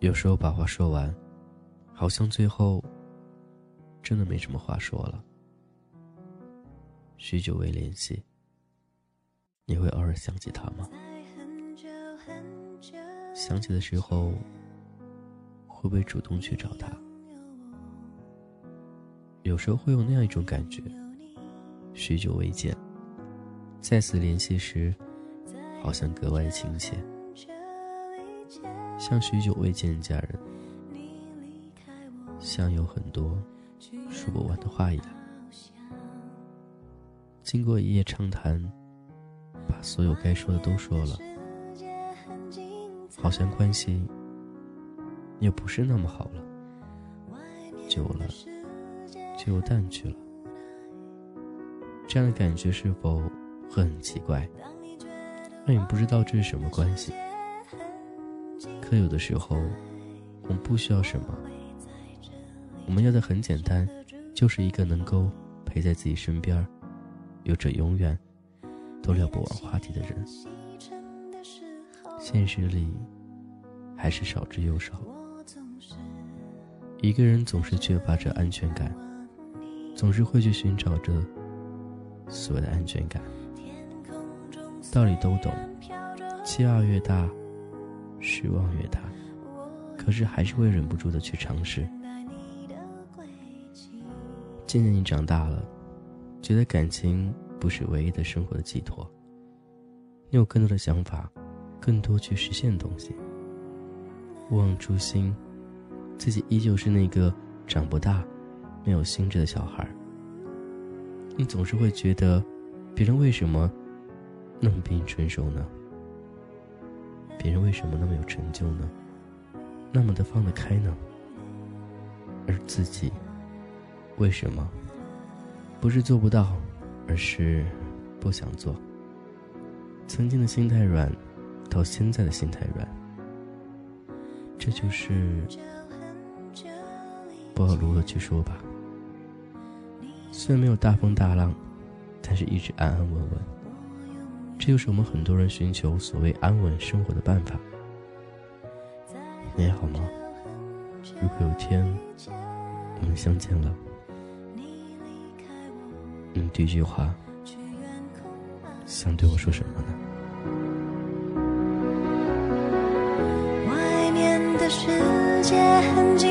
有时候把话说完，好像最后真的没什么话说了。许久未联系，你会偶尔想起他吗？想起的时候，会不会主动去找他？有时候会有那样一种感觉：许久未见，再次联系时，好像格外亲切。像许久未见的家人，像有很多说不完的话一样。经过一夜长谈，把所有该说的都说了，好像关系也不是那么好了。久了，就又淡去了。这样的感觉是否会很奇怪？让你不知道这是什么关系？可有的时候，我们不需要什么，我们要的很简单，就是一个能够陪在自己身边，有着永远都聊不完话题的人。现实里，还是少之又少。一个人总是缺乏着安全感，总是会去寻找着所谓的安全感。道理都懂，期望越大。失望越大，可是还是会忍不住的去尝试。渐渐你长大了，觉得感情不是唯一的生活的寄托。你有更多的想法，更多去实现东西。勿忘初心，自己依旧是那个长不大、没有心智的小孩。你总是会觉得，别人为什么那么比你成熟呢？别人为什么那么有成就呢？那么的放得开呢？而自己为什么不是做不到，而是不想做？曾经的心太软，到现在的心太软，这就是不好如何去说吧。虽然没有大风大浪，但是一直安安稳稳。这就是我们很多人寻求所谓安稳生活的办法。你还好吗？如果有天我们相见了，你第一句话想对我说什么呢？外面的世界很精